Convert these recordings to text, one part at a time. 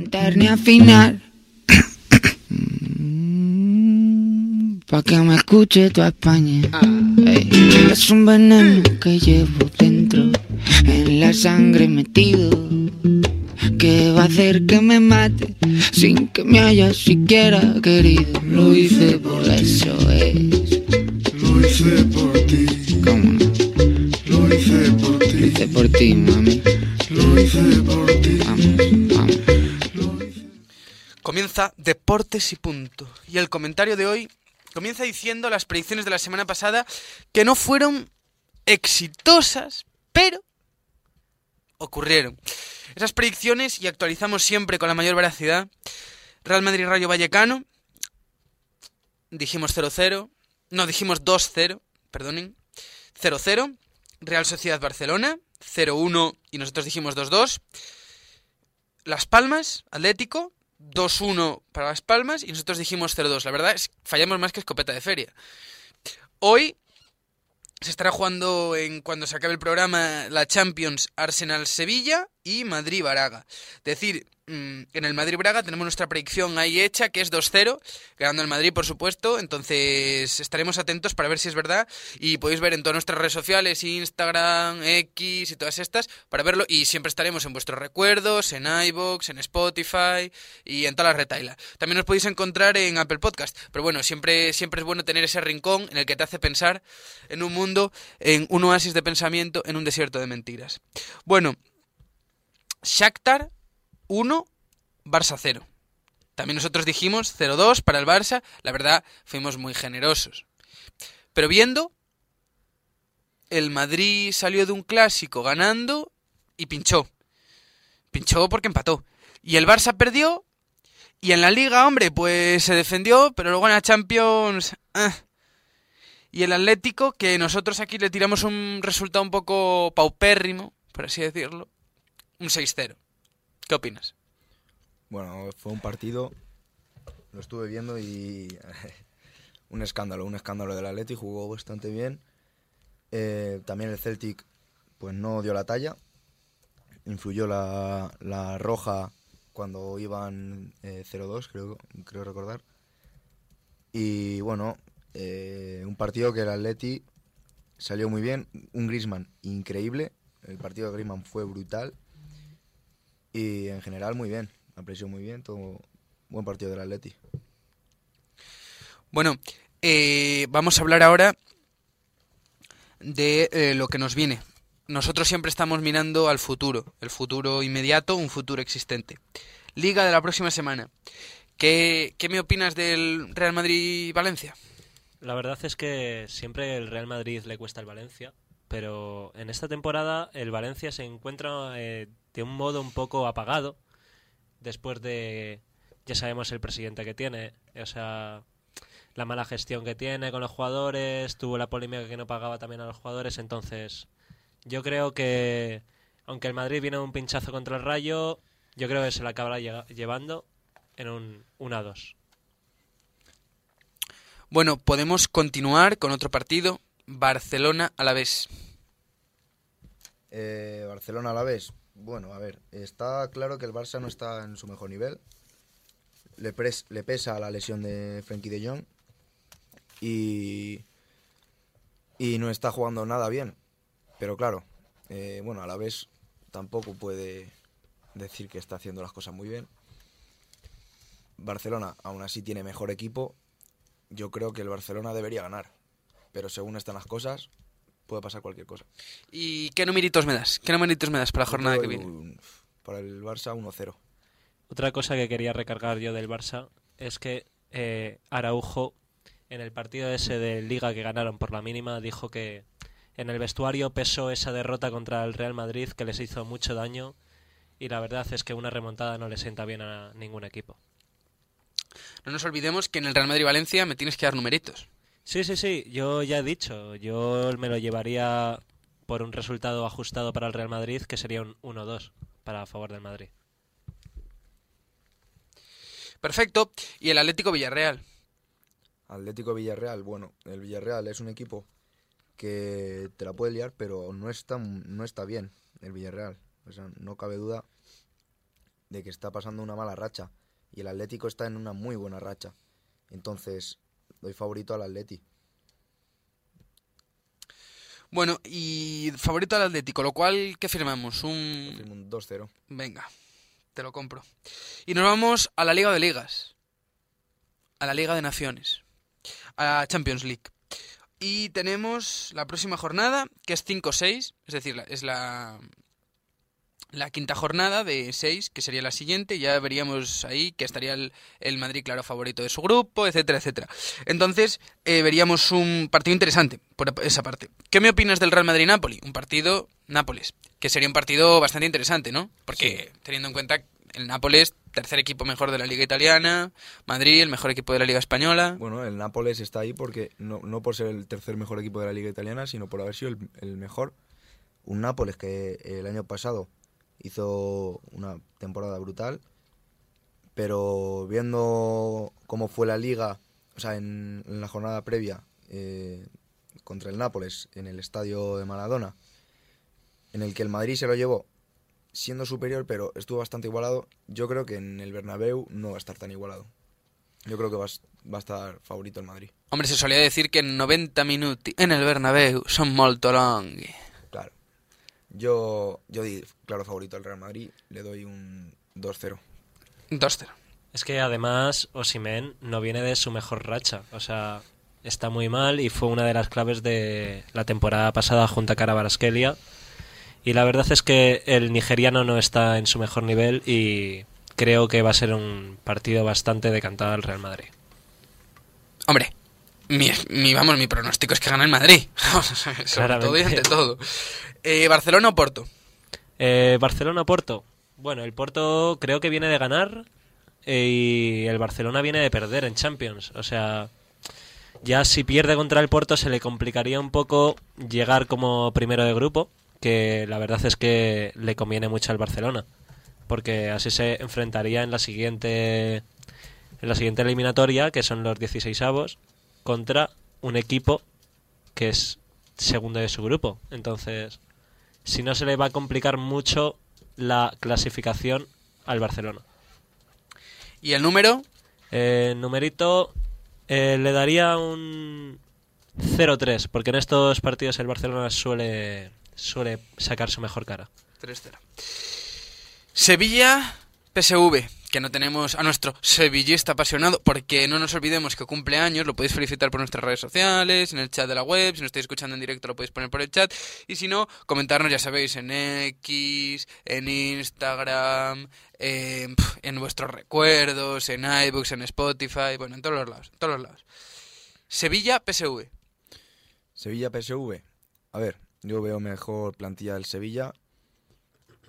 cantar ni afinar. Pa' que me escuche toda España. Ey, es un veneno que llevo dentro, en la sangre metido. Que va a hacer que me mate sin que me haya siquiera querido. Lo hice por eso es. Lo hice por ti, ¿Cómo no? lo hice por Lo ti, hice por ti, mami. lo hice por ti. Vamos. Comienza Deportes y punto. Y el comentario de hoy comienza diciendo las predicciones de la semana pasada que no fueron exitosas, pero ocurrieron. Esas predicciones, y actualizamos siempre con la mayor veracidad, Real Madrid Rayo Vallecano, dijimos 0-0, no, dijimos 2-0, perdonen, 0-0, Real Sociedad Barcelona, 0-1 y nosotros dijimos 2-2, Las Palmas, Atlético, 2-1 para Las Palmas y nosotros dijimos 0-2. La verdad es fallamos más que escopeta de feria. Hoy se estará jugando en cuando se acabe el programa la Champions Arsenal-Sevilla y Madrid-Braga. Decir, mm, en el Madrid-Braga tenemos nuestra predicción ahí hecha, que es 2-0, ganando el Madrid, por supuesto. Entonces estaremos atentos para ver si es verdad. Y podéis ver en todas nuestras redes sociales, Instagram, X y todas estas, para verlo. Y siempre estaremos en vuestros recuerdos, en iBox, en Spotify y en todas las retailas. También os podéis encontrar en Apple Podcast. Pero bueno, siempre, siempre es bueno tener ese rincón en el que te hace pensar en un mundo, en un oasis de pensamiento, en un desierto de mentiras. Bueno, Shakhtar 1, Barça 0. También nosotros dijimos 0-2 para el Barça. La verdad, fuimos muy generosos. Pero viendo, el Madrid salió de un clásico ganando y pinchó. Pinchó porque empató. Y el Barça perdió. Y en la liga, hombre, pues se defendió, pero luego en la Champions... ah. Y el Atlético, que nosotros aquí le tiramos un resultado un poco paupérrimo, por así decirlo, un 6-0. ¿Qué opinas? Bueno, fue un partido, lo estuve viendo y un escándalo, un escándalo del Atleti, jugó bastante bien. Eh, también el Celtic pues no dio la talla, influyó la, roja cuando iban eh, 0-2, creo, creo recordar. Y bueno, eh, un partido que el Atleti salió muy bien, un Griezmann increíble, el partido de Griezmann fue brutal y en general muy bien, apreció muy bien, todo buen partido del Atleti. Bueno, eh, vamos a hablar ahora de eh, lo que nos viene. Nosotros siempre estamos mirando al futuro, el futuro inmediato, un futuro existente. Liga de la próxima semana. ¿Qué, qué me opinas del Real Madrid-Valencia? La verdad es que siempre el Real Madrid le cuesta el Valencia, pero en esta temporada el Valencia se encuentra eh, de un modo un poco apagado después de ya sabemos el presidente que tiene, o sea, la mala gestión que tiene con los jugadores, tuvo la polémica que no pagaba también a los jugadores, entonces yo creo que aunque el Madrid viene un pinchazo contra el Rayo, yo creo que se la acabará llevando en un 1-2. Bueno, podemos continuar con otro partido. Barcelona a la vez. Eh, Barcelona a la vez. Bueno, a ver, está claro que el Barça no está en su mejor nivel. Le, pesa la lesión de Frenkie de Jong y, y no está jugando nada bien. Pero claro, eh, bueno, a la vez tampoco puede decir que está haciendo las cosas muy bien. Barcelona aún así tiene mejor equipo. Yo creo que el Barcelona debería ganar. Pero según están las cosas, puede pasar cualquier cosa. ¿Y qué numeritos me das? ¿Qué numeritos me das para la jornada que viene? un- Para el Barça 1-0. Otra cosa que quería recargar yo del Barça es que eh, Araujo, en el partido ese de Liga que ganaron por la mínima, dijo que en el vestuario pesó esa derrota contra el Real Madrid que les hizo mucho daño y la verdad es que una remontada no le sienta bien a ningún equipo. No nos olvidemos que en el Real Madrid-Valencia me tienes que dar numeritos. Sí, sí, sí, yo ya he dicho, yo me lo llevaría por un resultado ajustado para el Real Madrid que sería un 1-2 para a favor del Madrid. Perfecto. ¿Y el Atlético Villarreal? Atlético Villarreal, bueno, el Villarreal es un equipo que te la puede liar, pero no está, no está bien el Villarreal. O sea, no cabe duda de que está pasando una mala racha. Y el Atlético está en una muy buena racha. Entonces, doy favorito al Atleti. Bueno, y favorito al Atlético, lo cual, ¿qué firmamos? Un... Firmo un 2-0. Venga, te lo compro. Y nos vamos a la Liga de Ligas. A la Liga de Naciones. A la Champions League. Y tenemos la próxima jornada, que es 5-6, es decir, es la, la quinta jornada de 6, que sería la siguiente. Ya veríamos ahí que estaría el, el Madrid, claro, favorito de su grupo, etcétera, etcétera. Entonces, eh, veríamos un partido interesante por esa parte. ¿Qué me opinas del Real Madrid-Napoli? Un partido Nápoles, que sería un partido bastante interesante, ¿no? Porque teniendo en cuenta el Nápoles, tercer equipo mejor de la Liga Italiana, Madrid, el mejor equipo de la Liga Española. Bueno, el Nápoles está ahí porque no, no por ser el tercer mejor equipo de la Liga Italiana, sino por haber sido el, el mejor. Un Nápoles que el año pasado hizo una temporada brutal, pero viendo cómo fue la liga, o sea, en, en la jornada previa eh, contra el Nápoles en el estadio de Maradona, en el que el Madrid se lo llevó siendo superior, pero estuvo bastante igualado, yo creo que en el Bernabéu no va a estar tan igualado. Yo creo que va, a estar favorito el Madrid. Hombre, se solía decir que en 90 minuti en el Bernabéu son molto longhi. Yo, yo di claro favorito al Real Madrid, le doy un 2-0. 2-0. Es que además Osimen no viene de su mejor racha. O sea, está muy mal y fue una de las claves de la temporada pasada junto a Karabaraskelia. Y la verdad es que el nigeriano no está en su mejor nivel y creo que va a ser un partido bastante decantado al Real Madrid. Hombre, mi, mi- vamos, mi pronóstico es que gana el Madrid. Sobre Claramente. todo y ante todo. Eh, ¿Barcelona o Porto? Eh, Barcelona-Porto. Bueno, el Porto creo que viene de ganar eh, y el Barcelona viene de perder en Champions. O sea, ya si pierde contra el Porto se le complicaría un poco llegar como primero de grupo, que la verdad es que le conviene mucho al Barcelona, porque así se enfrentaría en la siguiente en la siguiente eliminatoria, que son los 16 avos, contra un equipo que es segundo de su grupo. Entonces, si no se le va a complicar mucho la clasificación al Barcelona. ¿Y el número? Eh, numerito eh, le daría un 0-3, porque en estos partidos el Barcelona suele, suele sacar su mejor cara. 3-0. Sevilla, PSV, que no tenemos a nuestro sevillista apasionado, porque no nos olvidemos que cumple años, lo podéis felicitar por nuestras redes sociales, en el chat de la web, si nos estáis escuchando en directo lo podéis poner por el chat, y si no, comentarnos, ya sabéis, en X, en Instagram, en, vuestros recuerdos, en iBooks, en Spotify, bueno, en todos los lados, en todos los lados. Sevilla, PSV. Sevilla PSV. A ver, yo veo mejor plantilla del Sevilla.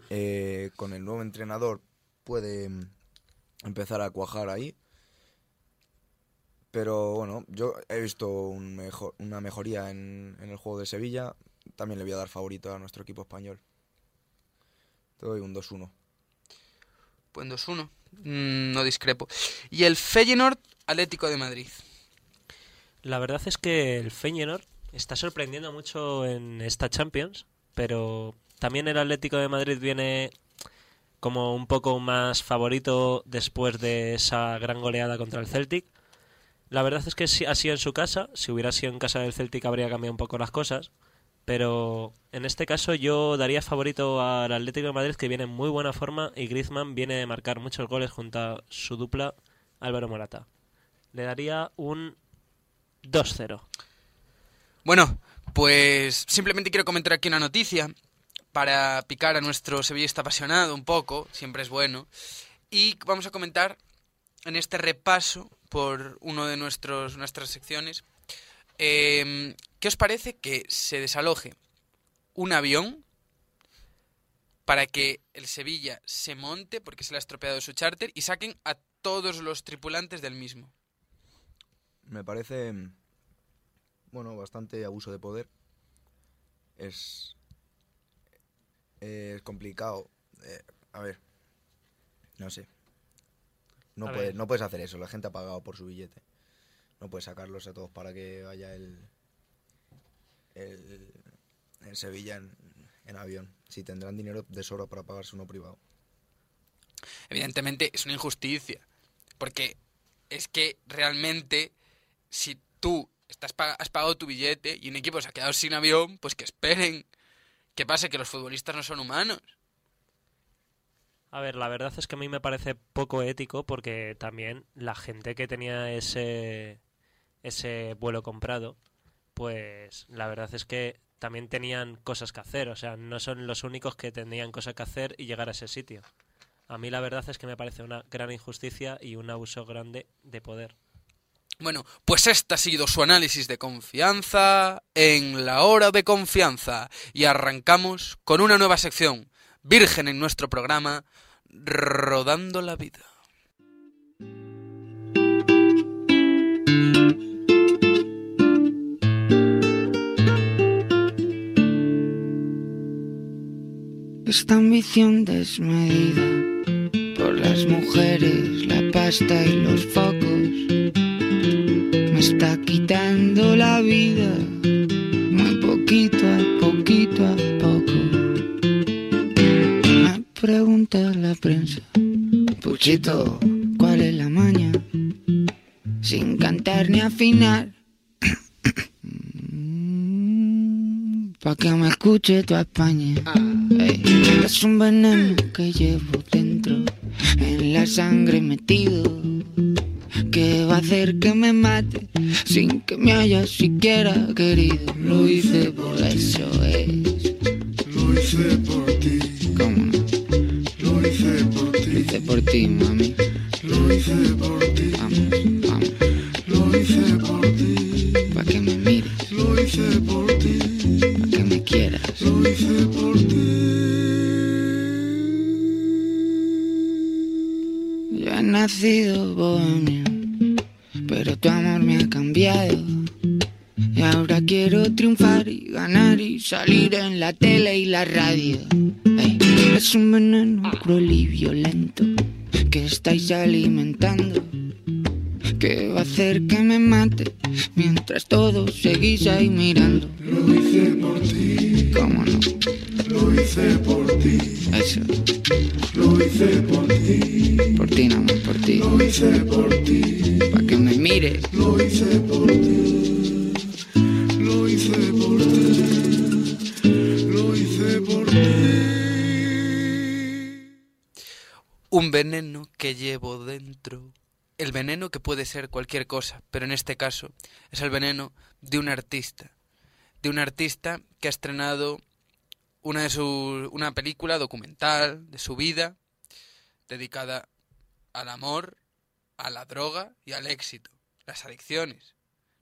Eh, con el nuevo entrenador puede empezar a cuajar ahí. Pero bueno, yo he visto un mejor, una mejoría en, en el juego de Sevilla. También le voy a dar favorito a nuestro equipo español. Te doy un 2-1. Pues 2-1. Mm, no discrepo. Y el Feyenoord, Atlético de Madrid. La verdad es que el Feyenoord está sorprendiendo mucho en esta Champions, pero también el Atlético de Madrid viene como un poco más favorito después de esa gran goleada contra el Celtic. La verdad es que si ha sido en su casa, si hubiera sido en casa del Celtic habría cambiado un poco las cosas, pero en este caso yo daría favorito al Atlético de Madrid que viene en muy buena forma y Griezmann viene de marcar muchos goles junto a su dupla Álvaro Morata. Le daría un 2-0. Bueno, pues simplemente quiero comentar aquí una noticia para picar a nuestro sevillista apasionado un poco, siempre es bueno. Y vamos a comentar en este repaso por uno de nuestros, nuestras secciones. eh, ¿Qué os parece que se desaloje un avión para que el Sevilla se monte, porque se le ha estropeado su charter, y saquen a todos los tripulantes del mismo? Me parece, bueno, bastante abuso de poder. Es, es complicado. Eh, a ver, no sé. No, A puede- ver. no puedes hacer eso, la gente ha pagado por su billete. No puedes sacarlos a todos para que vaya el, el, el Sevilla en, en avión. Si tendrán dinero de sobra para pagarse uno privado. evidentemente es una injusticia. Porque es que realmente, si tú estás has pagado tu billete y un equipo se ha quedado sin avión, pues que esperen. ¿Qué pasa? Que los futbolistas no son humanos. A ver, la verdad es que a mí me parece poco ético porque también la gente que tenía ese, ese vuelo comprado, pues la verdad es que también tenían cosas que hacer. O sea, no son los únicos que tenían cosas que hacer y llegar a ese sitio. A mí la verdad es que me parece una gran injusticia y un abuso grande de poder. Bueno, pues este ha sido su análisis de confianza en la hora de confianza. Y arrancamos con una nueva sección, virgen en nuestro programa, Rodando la Vida. Esta ambición desmedida por las mujeres, la pasta y los focos está quitando la vida, muy poquito a poquito a poco. Me pregunta la prensa, Puchito, ¿cuál es la maña? Sin cantar ni afinar. Pa' que me escuche toda España. Es un veneno que llevo dentro, en la sangre metido, que va a hacer que me mate sin que me haya siquiera querido. Lo hice por eso, es. Hice por ti, por ti nada más, por ti. lo hice por ti, Pa' que me mires. lo hice por ti, lo hice por ti, lo hice por ti. Un veneno que llevo dentro. El veneno que puede ser cualquier cosa, pero en este caso es el veneno de un artista. De un artista que ha estrenado una, de su, una película documental de su vida dedicada al amor, a la droga y al éxito. Las adicciones.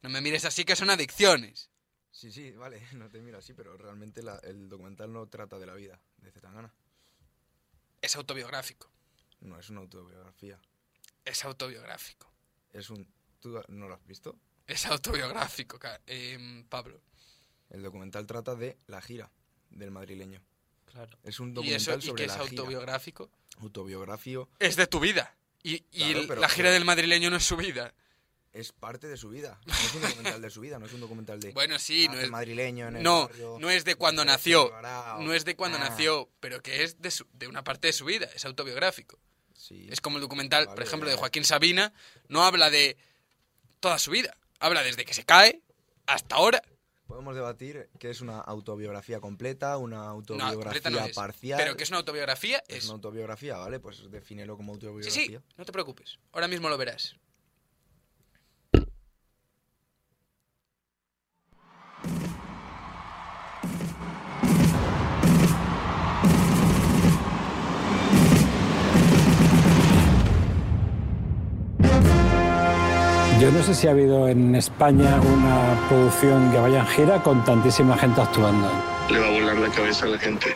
No me mires así que son adicciones. Sí, sí, vale, no te miro así, pero realmente la- el documental no trata de la vida de Zetangana. Es autobiográfico. No es una autobiografía. Es autobiográfico. Es un... ¿Tú no lo has visto? Es autobiográfico, em, Pablo. El documental trata de la gira del madrileño. Claro. Es un ¿Y documental eso y sobre que es la gira. Autobiográfico? Es de tu vida. Y, y Claro, el- pero- la gira pero- del madrileño no es su vida. es parte de su vida. No es un documental de su vida, no es un documental de... Bueno, sí, ah, no es, madrileño en el no, barrio, no es de cuando nació. o- No es de cuando Ah, nació, pero que es de, su- de una parte de su vida. Es autobiográfico. sí. Es como el documental, por ejemplo, de. Joaquín Sabina. No habla de toda su vida. Habla desde que se cae hasta ahora. Podemos debatir qué es una autobiografía completa, una No, autobiografía completa no es. parcial. Pero que es una autobiografía, Es es. una autobiografía, ¿vale? Pues defínelo como Sí, autobiografía. sí, no te preocupes. Ahora mismo lo verás. Yo no sé si ha habido en España una producción que vaya en gira con tantísima gente actuando. le va a volar la cabeza a la gente.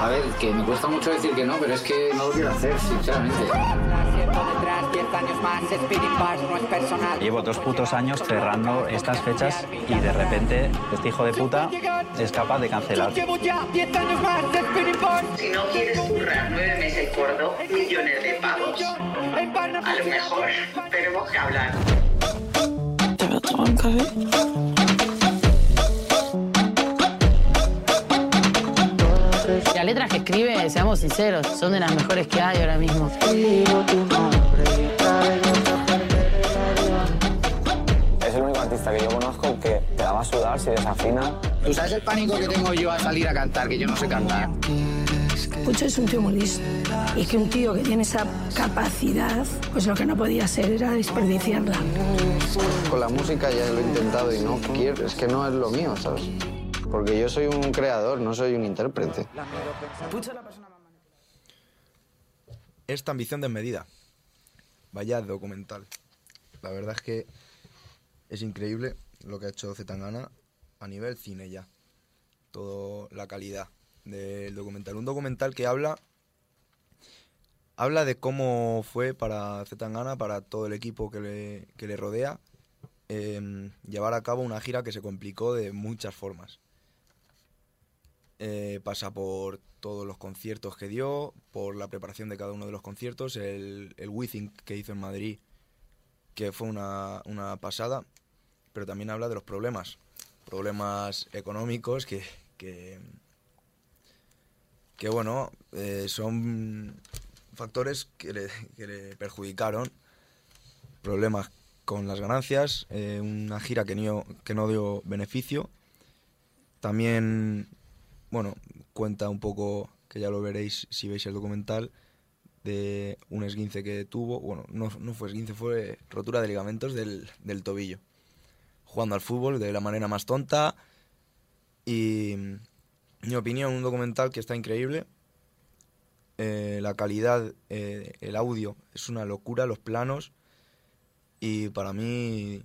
A ver, que me cuesta mucho decir que no, pero es que no lo quiero hacer, sinceramente. Tiempo detrás, 10 años más, Speeding Bars no es personal. Llevo dos putos años cerrando estas fechas y de repente este hijo de puta es capaz de cancelar. Llevo ya 10 años más, Speeding Bars. Si no quieres currar nueve meses gordo, millones de pavos. A lo mejor tenemos que hablar. Ya letras que escribe, seamos sinceros, son de las mejores que hay ahora mismo. Es el único artista que yo conozco que te la va a sudar si desafina. ¿Tú sabes el pánico que tengo yo a salir a cantar, que yo no sé cantar? Pucho es un tío muy listo. Y que un tío que tiene esa capacidad, pues lo que no podía hacer era desperdiciarla. Con la música ya lo he intentado y no quiero, es que no es lo mío, ¿sabes? Porque yo soy un creador, no soy un intérprete. Esta ambición desmedida. Vaya documental. La verdad es que es increíble lo que ha hecho Zetangana a nivel cine ya. Toda la calidad del documental. Un documental que habla habla de cómo fue para Zetangana, para todo el equipo que le, que le rodea, em, llevar a cabo una gira que se complicó de muchas formas. Eh, pasa por todos los conciertos que dio, por la preparación de cada uno de los conciertos, el, el Withing que hizo en Madrid, que fue una, una pasada, pero también habla de los problemas, problemas económicos que, que, que bueno, eh, son factores que le, que perjudicaron, problemas con las ganancias, eh, una gira que no, que no dio beneficio, también, bueno, cuenta un poco, que ya lo veréis si veis el documental, de un esguince que tuvo, bueno, no, no fue esguince, fue rotura de ligamentos del, del tobillo, jugando al fútbol de la manera más tonta y, mi opinión, un documental que está increíble, eh, la calidad, eh, el audio, es una locura, los planos, y para mí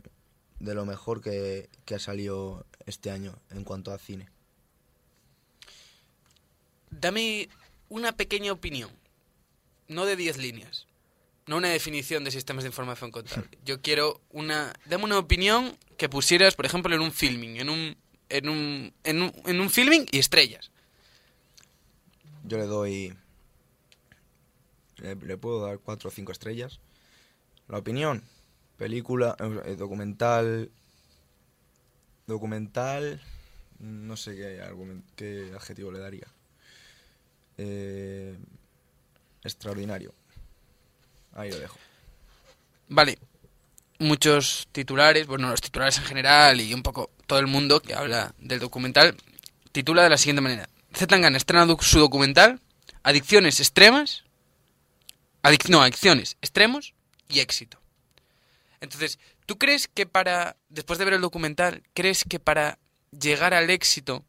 de lo mejor que ha salido este año en cuanto a cine. Dame una pequeña opinión, no de 10 líneas, no una definición de sistemas de información contable. Yo quiero una... Dame una opinión que pusieras, por ejemplo, en un filming, en un, en un, en un, en un filming y estrellas. Yo le doy... Le, le puedo dar cuatro o cinco estrellas. La opinión, película, eh, documental... Documental... No sé qué, qué adjetivo le daría. Eh, extraordinario. Ahí lo dejo. Vale, muchos titulares, bueno, los titulares en general y un poco todo el mundo que habla del documental, titula de la siguiente manera. Zetangana estrena su documental Adicciones extremas, no, adicciones, extremos y éxito. Entonces, ¿tú crees que para, después de ver el documental, crees que para llegar al éxito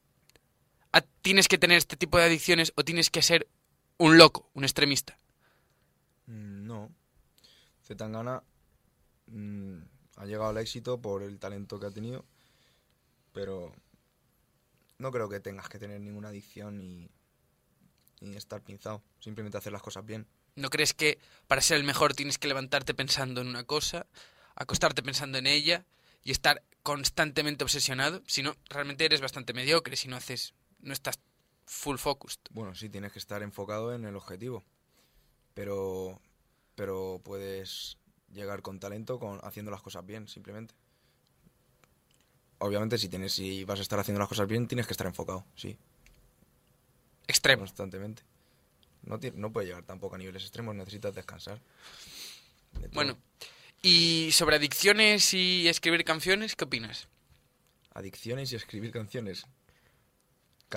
a- tienes que tener este tipo de adicciones o tienes que ser un loco, un extremista? Mm, No. Zetangana mm, ha llegado al éxito por el talento que ha tenido, pero no creo que tengas que tener ninguna adicción y, y estar pinzado. Simplemente hacer las cosas bien. ¿No crees que para ser el mejor tienes que levantarte pensando en una cosa, acostarte pensando en ella y estar constantemente obsesionado? Si no, realmente eres bastante mediocre si no haces, no estás full focused. Bueno, sí, tienes que estar enfocado en el objetivo, pero, pero puedes llegar con talento con haciendo las cosas bien, simplemente. Obviamente, si tienes, si vas a estar haciendo las cosas bien, tienes que estar enfocado, sí. Extremo. Constantemente. No, no puede llegar tampoco a niveles extremos, necesitas descansar. de. Bueno, y sobre adicciones y escribir canciones, ¿qué opinas? Adicciones y escribir canciones.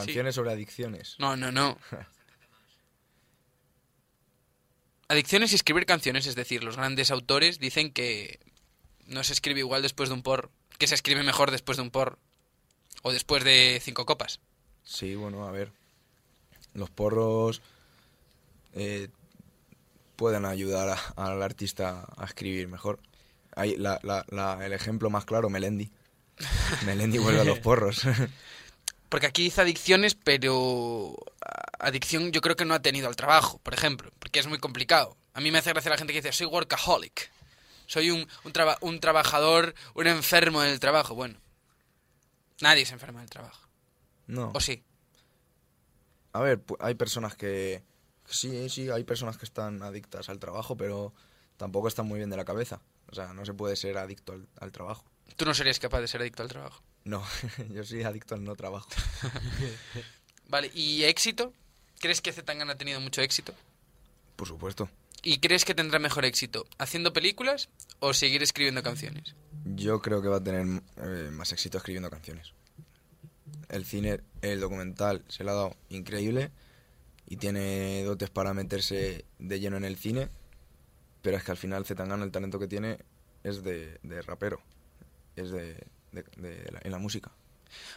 Canciones sobre adicciones. No, no, no. Adicciones y escribir canciones, es decir, los grandes autores dicen que no se escribe igual después de un por, que se escribe mejor después de un por o después de cinco copas. Sí, bueno, a ver. Los porros eh, pueden ayudar a- al artista a escribir mejor. Hay la- la- la- el ejemplo más claro, Melendi. Melendi vuelve a los porros. Porque aquí dice adicciones, pero adicción yo creo que no ha tenido al trabajo, por ejemplo, porque es muy complicado. A mí me hace gracia la gente que dice, soy workaholic, soy un, un, traba- un trabajador, un enfermo del trabajo. Bueno, nadie se enferma del trabajo. no. ¿O sí? A ver, hay personas que... Sí, sí, hay personas que están adictas al trabajo, pero tampoco están muy bien de la cabeza. O sea, no se puede ser adicto al, al trabajo. Tú no serías capaz de ser adicto al trabajo. No, yo soy adicto al no trabajo. Vale, ¿y éxito? ¿Crees que Zetangana ha tenido mucho éxito? Por supuesto. ¿Y crees que tendrá mejor éxito haciendo películas o seguir escribiendo canciones? Yo creo que va a tener eh, más éxito escribiendo canciones. El cine, el documental se le ha dado increíble y tiene dotes para meterse de lleno en el cine, pero es que al final Zetangana el talento que tiene es de, de rapero, es de, de- de la- en la música.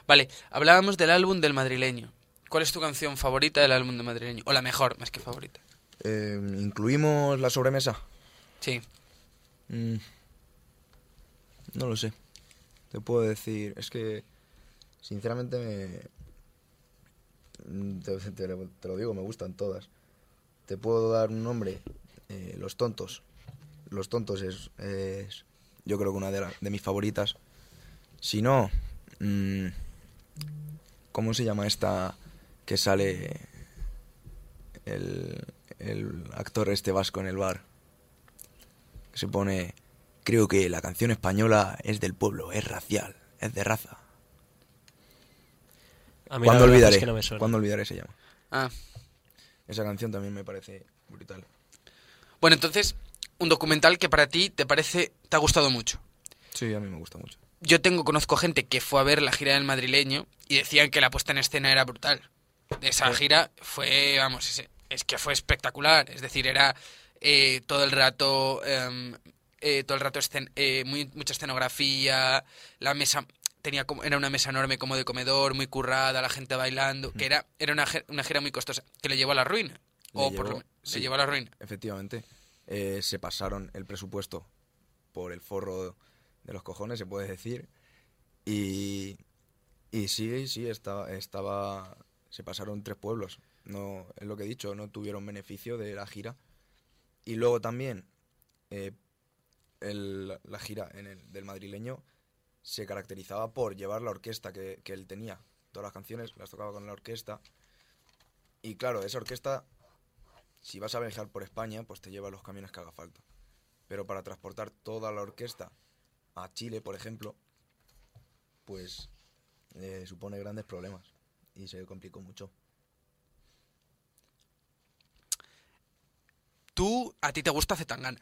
Vale, hablábamos del álbum del madrileño. ¿Cuál es tu canción favorita del álbum del madrileño? O la mejor, más que favorita. Eh, ¿Incluimos la sobremesa? Sí. Mm, no lo sé. Te puedo decir, es que sinceramente me... mm, Te, te lo- te lo digo, me gustan todas. Te puedo dar un nombre, eh, Los Tontos. Los Tontos es, es yo creo que una de, la- de mis favoritas. Si no, mm, ¿cómo se llama esta que sale el, el actor este vasco en el bar? que se pone, creo que la canción española es del pueblo, es racial, es de raza. A mí la ¿Cuándo olvidaré? es que no me suena. ¿Cuándo olvidaré se llama? Ah. Esa canción también me parece brutal. Bueno, entonces, un documental que para ti te parece, te ha gustado mucho. Sí, a mí me gusta mucho. Yo tengo, conozco gente que fue a ver la gira del madrileño y decían que la puesta en escena era brutal. Esa Sí. gira fue, vamos, es, es que fue espectacular. Es decir, era eh, todo el rato, em, eh, todo el rato escen- eh, muy, mucha escenografía, la mesa tenía como, era una mesa enorme como de comedor, muy currada, la gente bailando, que era, era una, una gira muy costosa, que le llevó a la ruina. o por lo me- le sí, llevó a la ruina. Efectivamente. Eh, se pasaron el presupuesto por el forro de los cojones, se puede decir. Y, y sí, sí, estaba, estaba, se pasaron tres pueblos. No, es lo que he dicho, no tuvieron beneficio de la gira. Y luego también eh, el- la gira en el, del madrileño se caracterizaba por llevar la orquesta que, que él tenía. Todas las canciones las tocaba con la orquesta. Y claro, esa orquesta si vas a viajar por España, pues te lleva los camiones que haga falta. Pero para transportar toda la orquesta a Chile, por ejemplo, pues eh, supone grandes problemas y se complicó mucho. Tú, a ti te gusta Zetangana.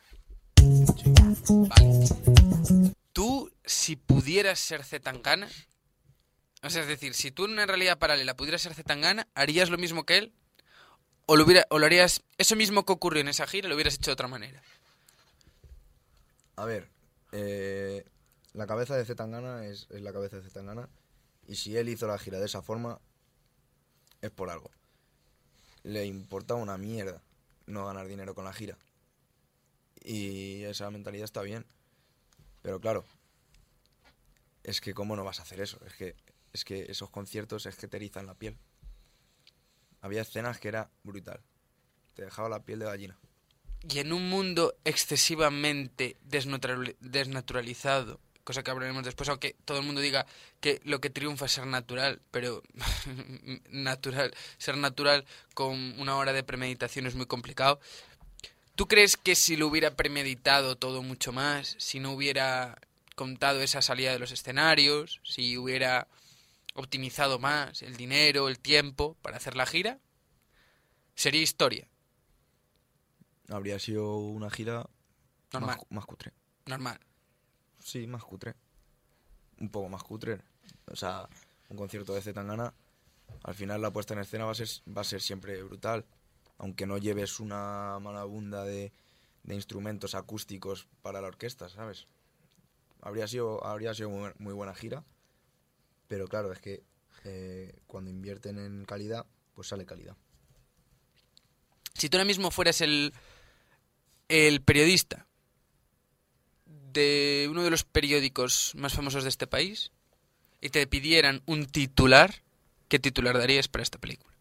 Vale. Tú, si pudieras ser Zetangana, o sea, es decir, si tú en una realidad paralela pudieras ser Zetangana, ¿harías lo mismo que él? ¿O lo, hubiera, o lo harías, eso mismo que ocurrió en esa gira, lo hubieras hecho de otra manera? A ver, eh, la cabeza de Zetangana es, es la cabeza de Zetangana y si él hizo la gira de esa forma es por algo. Le importa una mierda no ganar dinero con la gira. Y esa mentalidad está bien. Pero claro, es que cómo no vas a hacer eso. Es que, es que esos conciertos es que te erizan la piel. Había escenas que era brutal. Te dejaba la piel de gallina. Y en un mundo excesivamente desnatural- desnaturalizado, cosa que hablaremos después, aunque todo el mundo diga que lo que triunfa es ser natural, pero natural, ser natural con una hora de premeditación es muy complicado. ¿Tú crees que si lo hubiera premeditado todo mucho más, si no hubiera contado esa salida de los escenarios, si hubiera optimizado más el dinero, el tiempo para hacer la gira, sería historia? Habría sido una gira Normal. Más, más cutre. Normal. Sí, más cutre. Un poco más cutre. O sea, un concierto de Zetangana, al final la puesta en escena va a ser, va a ser siempre brutal. Aunque no lleves una malabunda de, de instrumentos acústicos para la orquesta, ¿sabes? Habría sido, habría sido muy, muy buena gira. Pero claro, es que eh, cuando invierten en calidad, pues sale calidad. Si tú ahora mismo fueras el, el periodista de uno de los periódicos más famosos de este país y te pidieran un titular, ¿qué titular darías para esta película?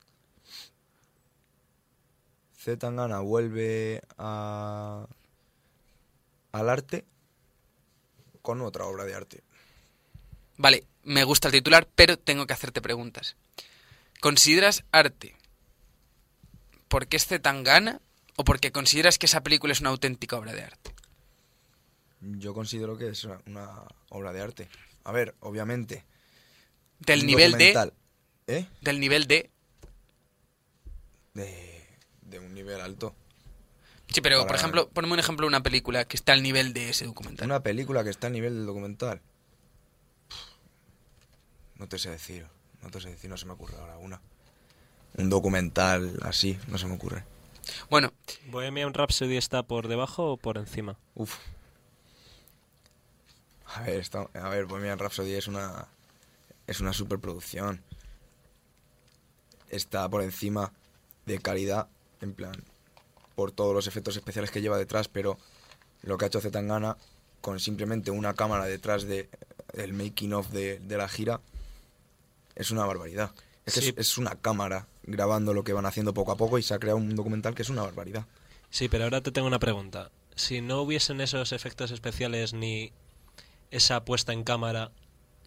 Zetangana vuelve a, al arte con otra obra de arte. Vale, me gusta el titular, pero tengo que hacerte preguntas. ¿Consideras arte porque es Zetangana o porque consideras que esa película es una auténtica obra de arte? Yo considero que es una, una obra de arte. A ver, obviamente. Del nivel de... ¿Eh? Del nivel de... de, de un nivel alto. Sí, pero por ejemplo, ponme un ejemplo de una película que está al nivel de ese documental. Una película que está al nivel del documental. No te sé decir, no te sé decir, no se me ocurre ahora una. Un documental así, no se me ocurre. Bueno, ¿Bohemian Rhapsody está por debajo o por encima? Uf. A ver, está, a ver, Bohemian Rhapsody es una es una superproducción. Está por encima de calidad, en plan, por todos los efectos especiales que lleva detrás, pero lo que ha hecho Zetangana con simplemente una cámara detrás de el making of de, de la gira es una barbaridad. Es, que Sí. es, es una cámara grabando lo que van haciendo poco a poco y se ha creado un documental que es una barbaridad. Sí, pero ahora te tengo una pregunta. Si no hubiesen esos efectos especiales ni esa puesta en cámara,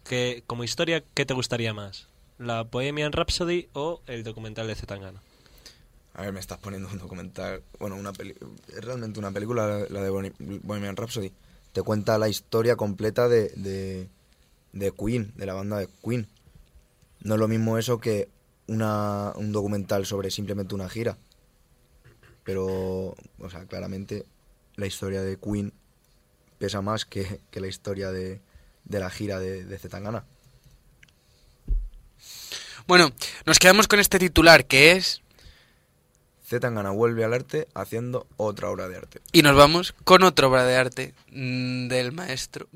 ¿qué, como historia, ¿qué te gustaría más? ¿La Bohemian Rhapsody o el documental de Zetangana? A ver, me estás poniendo un documental. Bueno, una peli es realmente una película, la- de Bohemian Rhapsody. Te cuenta la historia completa de, de, de Queen, de la banda de Queen. No es lo mismo eso que una, un documental sobre simplemente una gira. Pero, o sea, claramente la historia de Queen pesa más que, que la historia de, de la gira de, de Zetangana. bueno, nos quedamos con este titular que es Zetangana vuelve al arte haciendo otra obra de arte. y nos vamos con otra obra de arte mm, del maestro